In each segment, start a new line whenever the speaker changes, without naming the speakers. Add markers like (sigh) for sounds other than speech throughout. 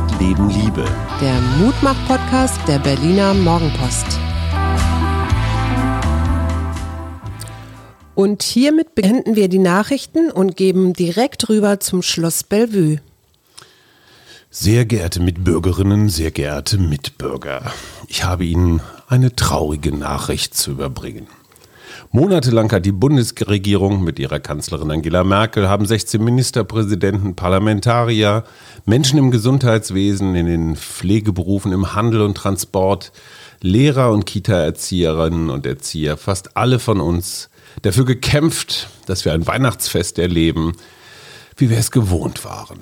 Arbeit, Leben, Liebe.
Der Mutmach-Podcast der Berliner Morgenpost. Und hiermit beenden wir die Nachrichten und geben direkt rüber zum Schloss Bellevue.
Sehr geehrte Mitbürgerinnen, sehr geehrte Mitbürger, ich habe Ihnen eine traurige Nachricht zu überbringen. Monatelang hat die Bundesregierung mit ihrer Kanzlerin Angela Merkel, haben 16 Ministerpräsidenten, Parlamentarier, Menschen im Gesundheitswesen, in den Pflegeberufen, im Handel und Transport, Lehrer und Kita-Erzieherinnen und Erzieher, fast alle von uns dafür gekämpft, dass wir ein Weihnachtsfest erleben, wie wir es gewohnt waren.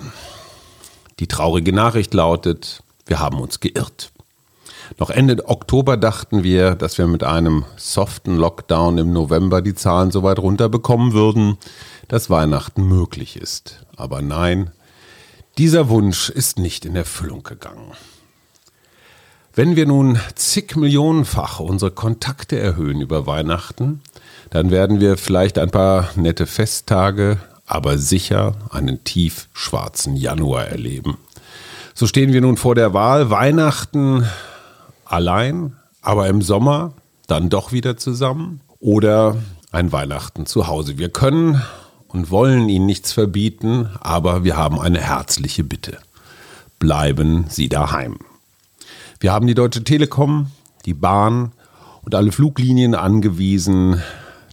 Die traurige Nachricht lautet, wir haben uns geirrt. Noch Ende Oktober dachten wir, dass wir mit einem soften Lockdown im November die Zahlen so weit runterbekommen würden, dass Weihnachten möglich ist. Aber nein, dieser Wunsch ist nicht in Erfüllung gegangen. Wenn wir nun zig Millionenfach unsere Kontakte erhöhen über Weihnachten, dann werden wir vielleicht ein paar nette Festtage, aber sicher einen tief schwarzen Januar erleben. So stehen wir nun vor der Wahl Weihnachten allein, aber im Sommer dann doch wieder zusammen oder ein Weihnachten zu Hause. Wir können und wollen Ihnen nichts verbieten, aber wir haben eine herzliche Bitte. Bleiben Sie daheim. Wir haben die Deutsche Telekom, die Bahn und alle Fluglinien angewiesen,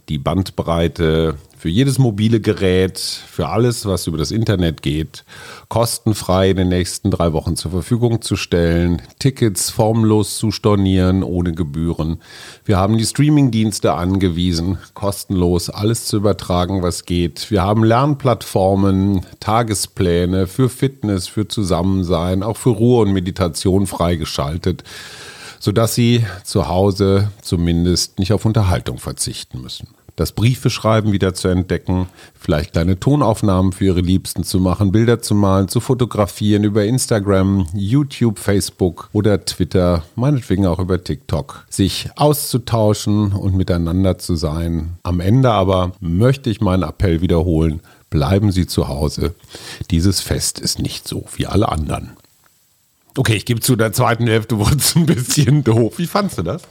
die Bandbreite für jedes mobile Gerät, für alles, was über das Internet geht, kostenfrei in den nächsten drei Wochen zur Verfügung zu stellen, Tickets formlos zu stornieren, ohne Gebühren. Wir haben die Streamingdienste angewiesen, kostenlos alles zu übertragen, was geht. Wir haben Lernplattformen, Tagespläne für Fitness, für Zusammensein, auch für Ruhe und Meditation freigeschaltet sodass sie zu Hause zumindest nicht auf Unterhaltung verzichten müssen das Briefeschreiben wieder zu entdecken, vielleicht kleine Tonaufnahmen für ihre Liebsten zu machen, Bilder zu malen, zu fotografieren über Instagram, YouTube, Facebook oder Twitter, meinetwegen auch über TikTok, sich auszutauschen und miteinander zu sein. Am Ende aber möchte ich meinen Appell wiederholen, bleiben Sie zu Hause. Dieses Fest ist nicht so wie alle anderen. Okay, ich gebe zu, der zweiten Hälfte wurde es ein bisschen doof. Wie fandst du das?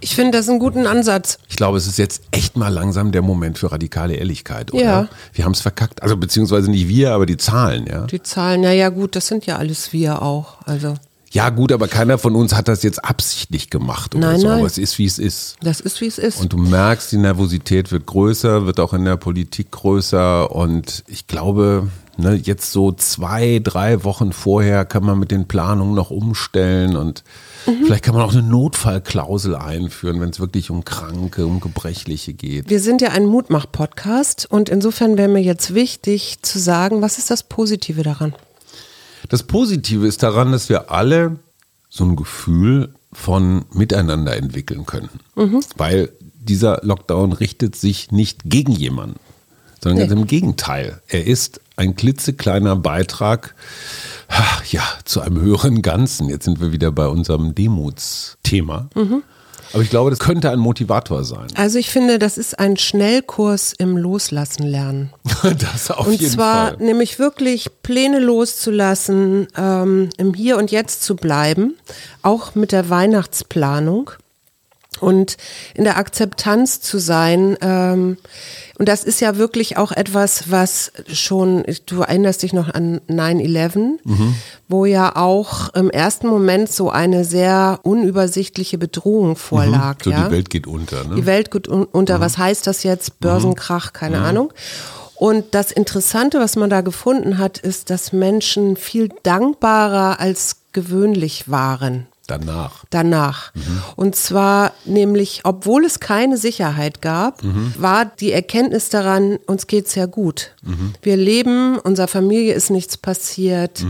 Ich finde das einen guten Ansatz.
Ich glaube, es ist jetzt echt mal langsam der Moment für radikale Ehrlichkeit, oder?
Ja.
Wir haben es verkackt. Also beziehungsweise nicht wir, aber die Zahlen, ja.
Die Zahlen, ja, ja, gut, das sind ja alles wir auch. Also.
Ja, gut, aber keiner von uns hat das jetzt absichtlich gemacht oder
Nein,
so.
nein.
Aber es ist, wie es ist.
Das ist, wie es ist.
Und du merkst, die Nervosität wird größer, wird auch in der Politik größer. Und ich glaube, ne, jetzt so zwei, drei Wochen vorher kann man mit den Planungen noch umstellen und
Mhm.
vielleicht kann man auch eine Notfallklausel einführen, wenn es wirklich um Kranke, um Gebrechliche geht.
Wir sind ja ein Mutmach-Podcast und insofern wäre mir jetzt wichtig zu sagen, was ist das Positive daran?
Das Positive ist daran, dass wir alle so ein Gefühl von Miteinander entwickeln können. Weil dieser Lockdown richtet sich nicht gegen jemanden, sondern
Nee.
ganz im Gegenteil. Er ist ein klitzekleiner Beitrag ja, zu einem höheren Ganzen. Jetzt sind wir wieder bei unserem Demutsthema. Aber ich glaube, das könnte ein Motivator sein.
Also ich finde, das ist ein Schnellkurs im Loslassen lernen. (laughs)
Das auf
und
jeden
zwar
Fall.
nämlich wirklich Pläne loszulassen, ähm, im Hier und Jetzt zu bleiben, auch mit der Weihnachtsplanung und in der Akzeptanz zu sein. Ähm, und das ist ja wirklich auch etwas, was schon, du erinnerst dich noch an 9-11, wo ja auch im ersten Moment so eine sehr unübersichtliche Bedrohung vorlag.
So,
ja?
die Welt geht unter. Ne?
Die Welt geht un unter. Was heißt das jetzt? Börsenkrach, keine Ahnung. Und das Interessante, was man da gefunden hat, ist, dass Menschen viel dankbarer als gewöhnlich waren
Danach.
danach. Und zwar nämlich, obwohl es keine Sicherheit gab, war die Erkenntnis daran, uns geht's ja gut. Wir leben, unserer Familie ist nichts passiert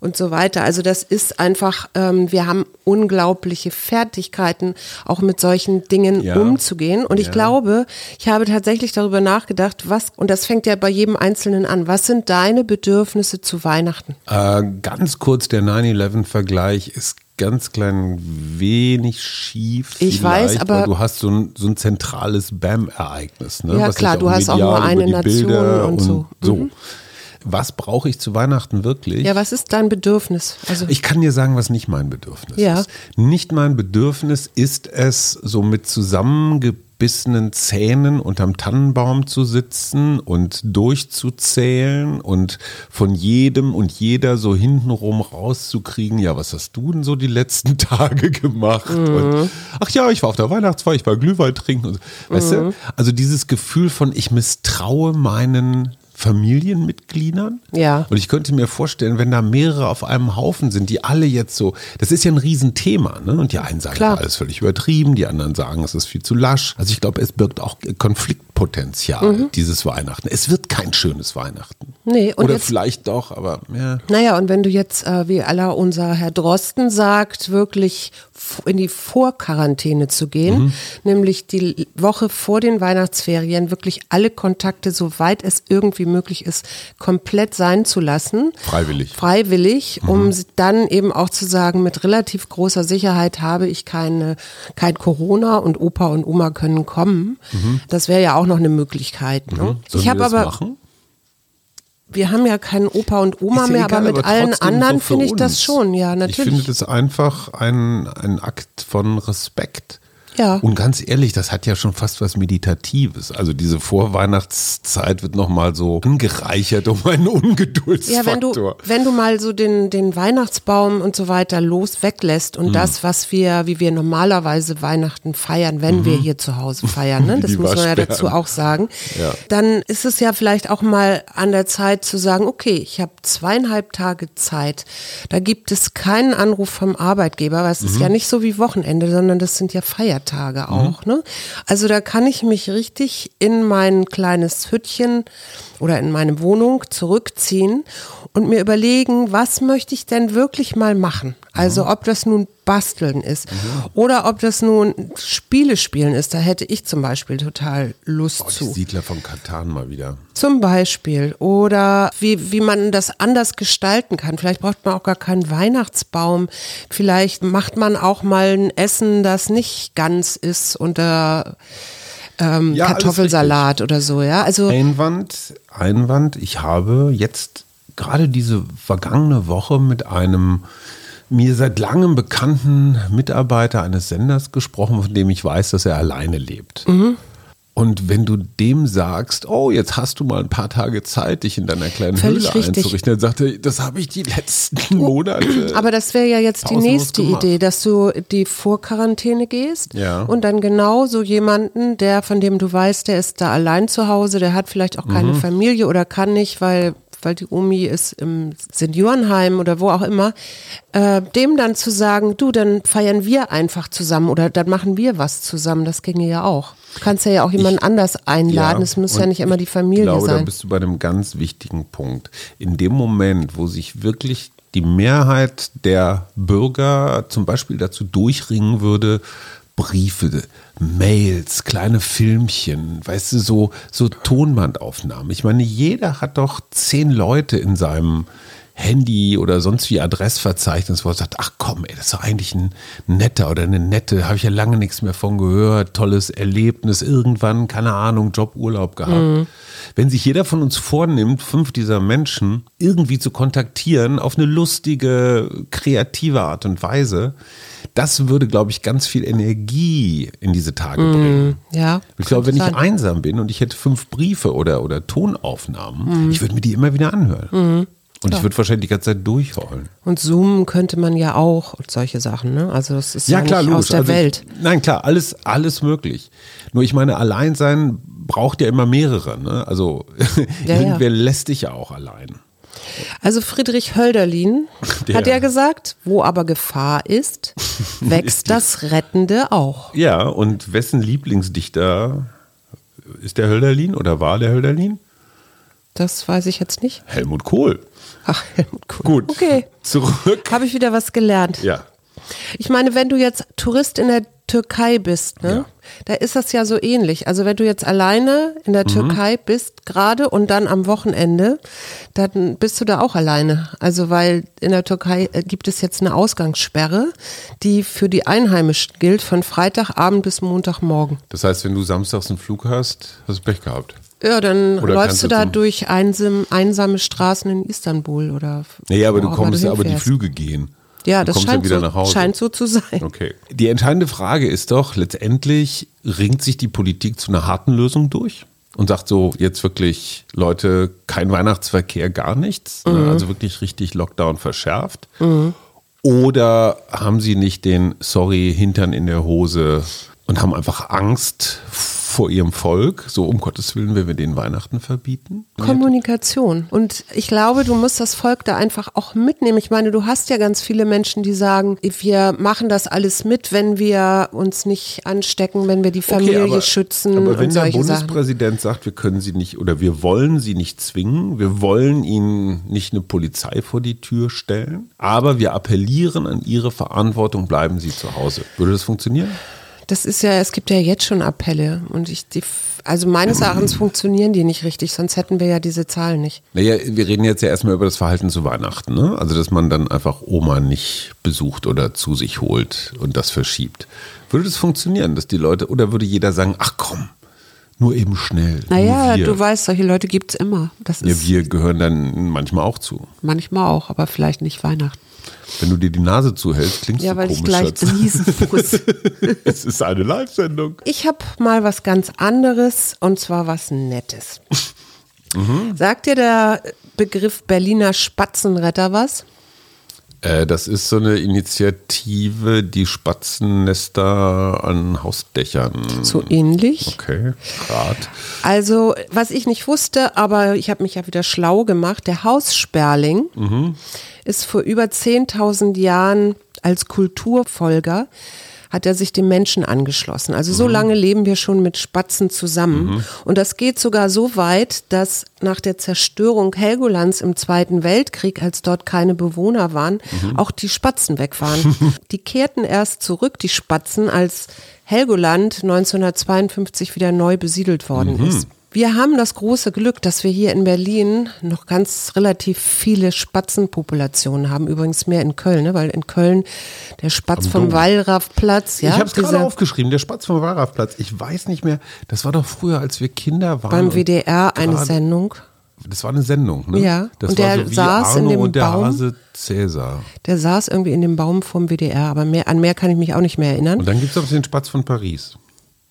und so weiter. Also das ist einfach, ähm, wir haben unglaubliche Fertigkeiten, auch mit solchen Dingen
Ja.
umzugehen. Und ich
Ja.
glaube, ich habe tatsächlich darüber nachgedacht, was, und das fängt ja bei jedem Einzelnen an, was sind deine Bedürfnisse zu Weihnachten?
Äh, ganz kurz, der 9-11-Vergleich ist ganz klein wenig schief.
Ich weiß, aber-
weil du hast so ein, so ein zentrales BAM-Ereignis. Ne?
Ja,
was
klar, du hast auch nur eine Nation
Bilder
und so.
so.
Mhm.
was brauche ich zu Weihnachten wirklich?
Ja, was ist dein Bedürfnis?
Also ich kann dir sagen, was nicht mein Bedürfnis
ja.
ist. Nicht mein Bedürfnis ist es, so mit zusammengebissenen Zähnen unterm Tannenbaum zu sitzen und durchzuzählen und von jedem und jeder so hintenrum rauszukriegen, ja, was hast du denn so die letzten (laughs) Tage gemacht? Mhm. Und, ach ja, ich war auf der Weihnachtsfeier, ich war Glühwein trinken. Und, weißt mhm. du? Also dieses Gefühl von, ich misstraue meinen Familienmitgliedern.
Ja.
Und ich könnte mir vorstellen, wenn da mehrere auf einem Haufen sind, die alle jetzt so, das ist ja ein Riesenthema, ne? Und die einen sagen, Klar. alles völlig übertrieben, die anderen sagen, es ist viel zu lasch. Also ich glaube, es birgt auch Konfliktpotenzial, mhm. dieses Weihnachten. Es wird kein schönes Weihnachten.
Nee,
Oder jetzt, vielleicht doch, aber ja.
Naja, und wenn du jetzt, äh, wie aller unser Herr Drosten sagt, wirklich in die Vorquarantäne zu gehen, mhm. nämlich die Woche vor den Weihnachtsferien wirklich alle Kontakte, soweit es irgendwie möglich ist, komplett sein zu lassen.
Freiwillig.
Freiwillig, mhm. um dann eben auch zu sagen, mit relativ großer Sicherheit habe ich keine, kein Corona und Opa und Oma können kommen. Mhm. Das wäre ja auch noch eine Möglichkeit. Ne?
Mhm. ich habe aber machen?
Wir haben ja keinen Opa und Oma ja mehr, egal, aber mit aber allen anderen so finde ich das schon, ja, natürlich.
Ich finde das einfach ein, ein Akt von Respekt.
Ja.
Und ganz ehrlich, das hat ja schon fast was Meditatives. Also diese Vorweihnachtszeit wird nochmal so angereichert um einen Ungeduldsfaktor.
Ja, wenn du, wenn du mal so den, den Weihnachtsbaum und so weiter los weglässt und mhm. das, was wir, wie wir normalerweise Weihnachten feiern, wenn mhm. wir hier zu Hause feiern, ne? (laughs) das muss man ja dazu auch sagen,
ja.
dann ist es ja vielleicht auch mal an der Zeit zu sagen, okay, ich habe zweieinhalb Tage Zeit. Da gibt es keinen Anruf vom Arbeitgeber, weil es mhm. ist ja nicht so wie Wochenende, sondern das sind ja Feiertage. Feiertage mhm. auch. Mhm. Ne? Also da kann ich mich richtig in mein kleines Hüttchen oder in meine Wohnung zurückziehen und mir überlegen, was möchte ich denn wirklich mal machen? Also mhm. ob das nun Basteln ist mhm. oder ob das nun Spiele spielen ist, da hätte ich zum Beispiel total Lust oh, zu.
Siedler von Katan mal wieder.
Zum Beispiel. Oder wie, wie man das anders gestalten kann. Vielleicht braucht man auch gar keinen Weihnachtsbaum. Vielleicht macht man auch mal ein Essen, das nicht ganz ist unter ähm, ja, Kartoffelsalat oder so, ja. Also
Einwand, Einwand, ich habe jetzt gerade diese vergangene Woche mit einem mir seit langem bekannten Mitarbeiter eines Senders gesprochen, von dem ich weiß, dass er alleine lebt. Mhm. Und wenn du dem sagst, oh, jetzt hast du mal ein paar Tage Zeit, dich in deiner kleinen Völlig Höhle richtig. einzurichten, dann sagt er, das habe ich die letzten oh, Monate. (clears throat)
Aber das wäre ja jetzt die nächste gemacht. Idee, dass du die Vorquarantäne gehst
ja.
und dann genau so jemanden, der, von dem du weißt, der ist da allein zu Hause, der hat vielleicht auch keine mhm. Familie oder kann nicht, weil weil die Omi ist im Seniorenheim oder wo auch immer, äh, dem dann zu sagen, du, dann feiern wir einfach zusammen oder dann machen wir was zusammen, das ginge ja auch. Du kannst ja auch jemanden ich, anders einladen, ja, es muss ja nicht immer die Familie
ich glaube,
sein.
Da bist du bei einem ganz wichtigen Punkt. In dem Moment, wo sich wirklich die Mehrheit der Bürger zum Beispiel dazu durchringen würde, Briefe, Mails, kleine Filmchen, weißt du, so, so Tonbandaufnahmen. Ich meine, jeder hat doch zehn Leute in seinem Handy oder sonst wie Adressverzeichnis, wo er sagt, ach komm, ey, das ist doch eigentlich ein netter oder eine nette, habe ich ja lange nichts mehr von gehört, tolles Erlebnis, irgendwann, keine Ahnung, Job, Urlaub gehabt. Mhm. Wenn sich jeder von uns vornimmt, fünf dieser Menschen irgendwie zu kontaktieren, auf eine lustige, kreative Art und Weise, das würde, glaube ich, ganz viel Energie in diese Tage mm, bringen.
Ja.
Ich glaube, wenn ich einsam bin und ich hätte fünf Briefe oder, oder Tonaufnahmen, mm. ich würde mir die immer wieder anhören. Mm. Und ja. ich würde wahrscheinlich die ganze Zeit durchheulen.
Und Zoom könnte man ja auch und solche Sachen, ne? Also das ist ja, ja klar, nicht aus der also Welt.
Ich, nein, klar, alles, alles möglich. Nur ich meine, allein sein braucht ja immer mehrere, ne? Also (laughs) ja, irgendwer lässt dich ja auch allein.
Also Friedrich Hölderlin (laughs) Der. hat ja gesagt, wo aber Gefahr ist, (laughs) wächst ist das Rettende auch.
Ja, und wessen Lieblingsdichter ist der Hölderlin oder war der Hölderlin?
Das weiß ich jetzt nicht.
Helmut Kohl.
Ach, Helmut Kohl.
Gut.
Okay. (laughs)
Zurück.
Habe ich wieder was gelernt.
Ja.
Ich meine, wenn du jetzt Tourist in der Türkei bist, ne? Ja. Da ist das ja so ähnlich. Also wenn du jetzt alleine in der mhm. Türkei bist, gerade und dann am Wochenende, dann bist du da auch alleine. Also weil in der Türkei äh, gibt es jetzt eine Ausgangssperre, die für die Einheimischen gilt, von Freitagabend bis Montagmorgen.
Das heißt, wenn du samstags einen Flug hast, hast du Pech gehabt.
Ja, dann
Oder
läufst du
du
da durch einsam, einsame Straßen in Istanbul oder.
Naja, aber du kommst ja, aber die. Flüge gehen.
Ja, das scheint,
ja wieder
so,
nach Hause.
scheint so zu sein.
Okay. Die entscheidende Frage ist doch, letztendlich ringt sich die Politik zu einer harten Lösung durch und sagt so, jetzt wirklich, Leute, kein Weihnachtsverkehr, gar nichts.
Mhm.
Ne? Also wirklich richtig Lockdown verschärft. Oder haben sie nicht den, sorry, Hintern in der Hose und haben einfach Angst vor ihrem Volk? So, um Gottes Willen, wenn wir den Weihnachten verbieten?
Kommunikation. Und ich glaube, du musst das Volk da einfach auch mitnehmen. Ich meine, du hast ja ganz viele Menschen, die sagen, wir machen das alles mit, wenn wir uns nicht anstecken, wenn wir die Familie
aber,
schützen
Aber wenn der
solche Sachen.
Bundespräsident sagt, wir können sie nicht oder wir wollen sie nicht zwingen, wir wollen ihnen nicht eine Polizei vor die Tür stellen, aber wir appellieren an ihre Verantwortung, bleiben sie zu Hause. Würde das funktionieren?
Das ist ja, es gibt ja jetzt schon Appelle und ich, die, also meines Erachtens funktionieren die nicht richtig, sonst hätten wir ja diese Zahlen nicht.
Naja, wir reden jetzt ja erstmal über das Verhalten zu Weihnachten, ne? Also, dass man dann einfach Oma nicht besucht oder zu sich holt und das verschiebt. Würde das funktionieren, dass die Leute, oder würde jeder sagen, ach komm, nur eben schnell.
Naja, du weißt, solche Leute gibt's immer. Das
Ja, wir gehören dann manchmal auch zu.
manchmal auch, aber vielleicht nicht Weihnachten.
Wenn du dir die Nase zuhältst, klingst
Ja,
du
weil
komisch.
ich gleich niesen muss. (laughs)
es ist eine Live-Sendung.
Ich habe mal was ganz anderes und zwar was Nettes.
Mhm.
Sagt dir der Begriff Berliner Spatzenretter was?
Äh, das ist so eine Initiative, die Spatzennester an Hausdächern.
So ähnlich.
Okay, Grad.
Also, was ich nicht wusste, aber ich habe mich ja wieder schlau gemacht, der Haussperling ist vor über 10.000 Jahren als Kulturfolger hat er sich dem Menschen angeschlossen. Also so lange leben wir schon mit Spatzen zusammen. Und das geht sogar so weit, dass nach der Zerstörung Helgolands im Zweiten Weltkrieg, als dort keine Bewohner waren, auch die Spatzen weg waren. (laughs) die kehrten erst zurück, die Spatzen, als Helgoland 1952 wieder neu besiedelt worden ist. Wir haben das große Glück, dass wir hier in Berlin noch ganz relativ viele Spatzenpopulationen haben. Übrigens mehr in Köln, ne? weil in Köln der Spatz vom. Wallraffplatz, ja,
ich habe es gerade aufgeschrieben, der Spatz vom Wallraffplatz. Ich weiß nicht mehr, das war doch früher, als wir Kinder waren.
beim WDR eine Sendung.
Das war eine Sendung, ne?
Ja,
Das
und
war
der
so
saß in
Arno
dem
und der
Baum.
Hase Cäsar.
Der saß irgendwie in dem Baum vom WDR, aber mehr, an mehr kann ich mich auch nicht mehr erinnern.
Und dann gibt es auch den Spatz von Paris.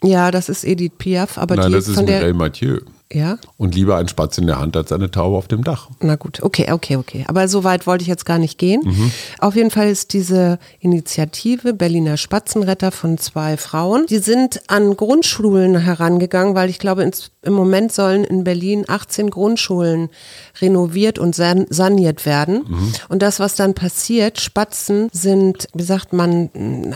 Ja, das ist Edith Piaf, aber
Nein,
die
das ist
von der.
Mireille Mathieu.
Ja,
Und lieber ein Spatz in der Hand als eine Taube auf dem Dach.
Na gut, okay, okay, okay. Aber so weit wollte ich jetzt gar nicht gehen.
Mhm.
Auf jeden Fall ist diese Initiative Berliner Spatzenretter von zwei Frauen. Die sind an Grundschulen herangegangen, weil ich glaube, ins, im Moment sollen in Berlin 18 Grundschulen renoviert und san saniert werden.
Mhm.
Und das, was dann passiert, Spatzen sind, wie sagt man,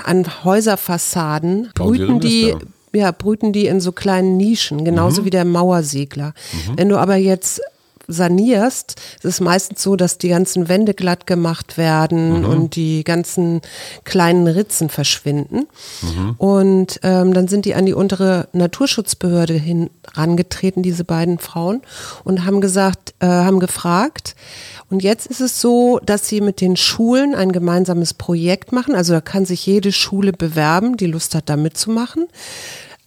an Häuserfassaden, brüten die. Ja, brüten die in so kleinen Nischen, genauso wie der Mauersegler. Wenn du aber jetzt sanierst, ist es meistens so, dass die ganzen Wände glatt gemacht werden und die ganzen kleinen Ritzen verschwinden. Und ähm, dann sind die an die untere Naturschutzbehörde hin rangetreten, diese beiden Frauen, und haben gesagt, äh, haben gefragt, und jetzt ist es so, dass sie mit den Schulen ein gemeinsames Projekt machen. Also da kann sich jede Schule bewerben, die Lust hat, da mitzumachen.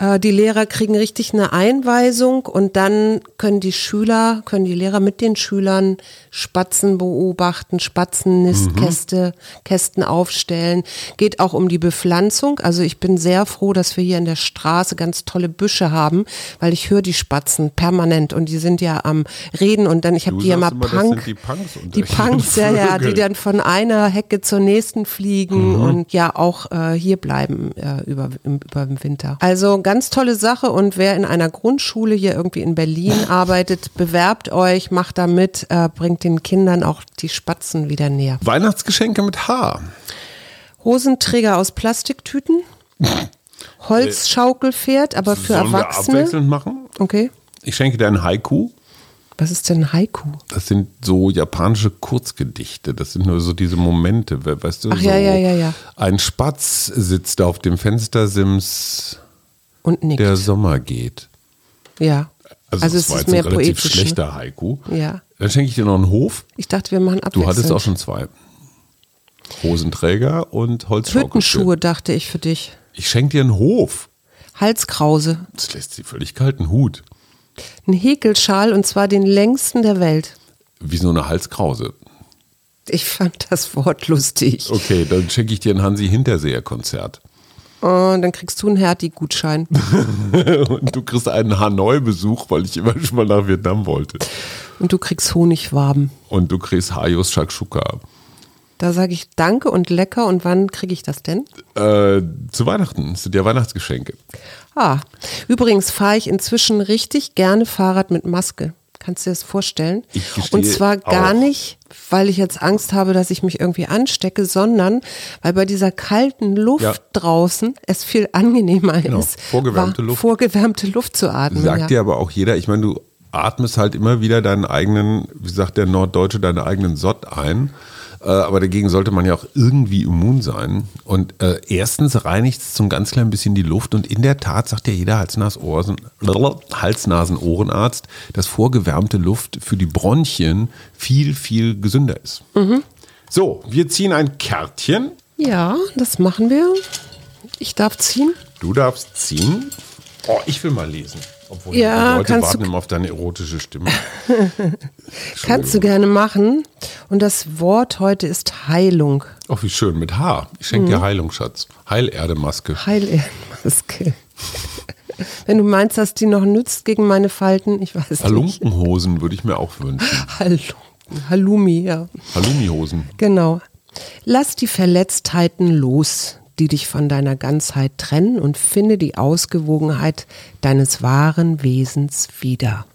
Äh, Die Lehrer kriegen richtig eine Einweisung und dann können die Schüler, können die Lehrer mit den Schülern Spatzen beobachten, Spatzennistkäste, Kästen aufstellen. Geht auch um die Bepflanzung. Also ich bin sehr froh, dass wir hier in der Straße ganz tolle Büsche haben, weil ich höre die Spatzen permanent und die sind ja am Reden und dann, ich habe die ja
das
Punk.
die Punks (laughs)
Die Punks, ja, ja, die dann von einer Hecke zur nächsten fliegen
Mhm.
und ja auch äh, hier bleiben äh, über, im, über den Winter. Also ganz tolle Sache und wer in einer Grundschule hier irgendwie in Berlin (laughs) arbeitet, bewerbt euch, macht da mit, äh, bringt den Kindern auch die Spatzen wieder näher.
Weihnachtsgeschenke mit H.
Hosenträger aus Plastiktüten, (laughs) Holzschaukelpferd, aber für
Sollen wir
Erwachsene.
abwechselnd machen?
Okay.
Ich schenke dir ein Haiku.
Was ist denn Haiku?
Das sind so japanische Kurzgedichte. Das sind nur so diese Momente, we- weißt du?
Ach
so
ja, ja, ja, ja.
Ein Spatz sitzt auf dem Fenstersims,
Und nickt.
der Sommer geht.
ja. Also,
das
es ist mehr
ein relativ
poetisch.
schlechter Haiku.
Ja.
Dann schenke ich dir noch einen Hof.
Ich dachte, wir machen
Du
abwechselnd.
hattest auch schon zwei. Hosenträger und Holzschaukel.
Hüttenschuhe, dachte ich für dich.
Ich schenke dir einen Hof.
Halskrause.
Das lässt sie völlig kalten Hut.
Ein Häkelschal und zwar den längsten der Welt.
Wie so eine Halskrause.
Ich fand das Wort lustig.
Okay, dann schenke ich dir ein Hansi Hinterseher Konzert.
Und dann kriegst du einen Hertie-Gutschein. (laughs)
und du kriegst einen Hanoi-Besuch, weil ich immer schon mal nach Vietnam wollte.
Und du kriegst Honigwaben.
Und du kriegst Hayos Shakshuka.
Da sage ich Danke und lecker. Und wann kriege ich das denn?
Äh, zu Weihnachten. Das sind ja Weihnachtsgeschenke.
Ah, übrigens fahre ich inzwischen richtig gerne Fahrrad mit Maske. Kannst du dir das vorstellen?
Ich
und zwar gar
auch.
nicht, weil ich jetzt Angst habe, dass ich mich irgendwie anstecke, sondern weil bei dieser kalten Luft
Ja.
draußen es viel angenehmer
Genau,
ist,
vorgewärmte Luft.
vorgewärmte Luft zu atmen.
Sagt
ja.
dir aber auch jeder, ich meine, du atmest halt immer wieder deinen eigenen, wie sagt der Norddeutsche, deinen eigenen Sott ein. Äh, aber dagegen sollte man ja auch irgendwie immun sein. Und äh, erstens reinigt es zum ganz kleinen bisschen die Luft. Und in der Tat sagt ja jeder Hals-Nasen-Ohrenarzt, dass vorgewärmte Luft für die Bronchien viel, viel gesünder ist. So, wir ziehen ein Kärtchen.
ja, das machen wir. Ich darf ziehen.
Du darfst ziehen. Oh, ich will mal lesen. Obwohl
Ja,
die Leute
kannst du-
warten immer auf deine erotische Stimme. (laughs)
Kannst du gerne machen. Und das Wort heute ist Heilung.
Ach, wie schön, mit H. Ich schenke
Mhm.
dir Heilung, Schatz. Heilerdemaske.
Heilmaske. (laughs) Wenn du meinst, dass die noch nützt gegen meine Falten, ich weiß nicht.
Halunkenhosen würde ich mir auch wünschen. (laughs)
Halunken. Halloumi, ja.
Halloumi-Hosen.
Genau. Lass die Verletztheiten los, die dich von deiner Ganzheit trennen und finde die Ausgewogenheit deines wahren Wesens wieder.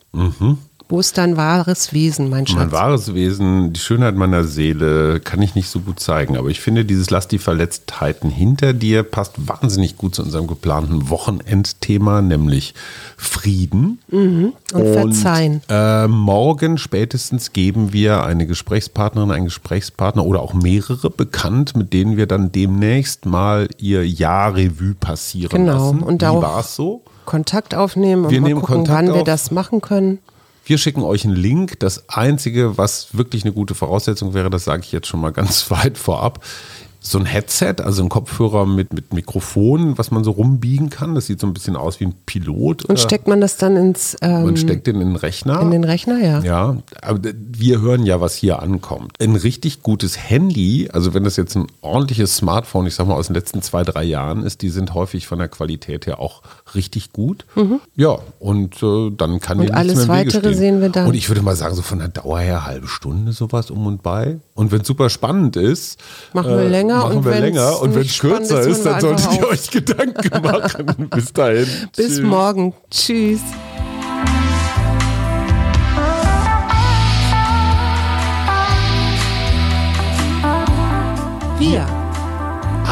Wo ist dein wahres Wesen, mein Schatz?
Mein wahres Wesen, die Schönheit meiner Seele kann ich nicht so gut zeigen. Aber ich finde, dieses Lass die Verletztheiten hinter dir passt wahnsinnig gut zu unserem geplanten Wochenendthema, nämlich Frieden.
und verzeihen.
Äh, morgen spätestens geben wir eine Gesprächspartnerin, einen Gesprächspartner oder auch mehrere bekannt, mit denen wir dann demnächst mal ihr Jahr-Revue passieren
Genau.
lassen.
Und
Wie war es so?
Kontakt aufnehmen und
Wir
mal gucken,
Kontakt
wann wir
auf.
das machen können.
Wir schicken euch einen Link. Das Einzige, was wirklich eine gute Voraussetzung wäre, das sage ich jetzt schon mal ganz (laughs) weit vorab, so ein Headset, also ein Kopfhörer mit, mit Mikrofon, was man so rumbiegen kann. Das sieht so ein bisschen aus wie ein Pilot.
Und
Äh,
steckt man das dann ins ähm,
man steckt den in den Rechner.
in den Rechner, ja.
Ja, aber wir hören ja, was hier ankommt. Ein richtig gutes Handy, also wenn das jetzt ein ordentliches Smartphone, ich sag mal aus den letzten zwei, drei Jahren ist, die sind häufig von der Qualität her auch richtig gut. Ja, und äh, dann kann
Und alles Weitere sehen wir dann.
Und ich würde mal sagen, so von der Dauer her halbe Stunde sowas um und bei. Und wenn es super spannend ist, äh,
Machen wir länger
machen
und
wir länger. Und wenn es kürzer
ist,
dann solltet ihr euch (laughs) Gedanken machen. Bis dahin.
Bis
Tschüss.
morgen. Tschüss.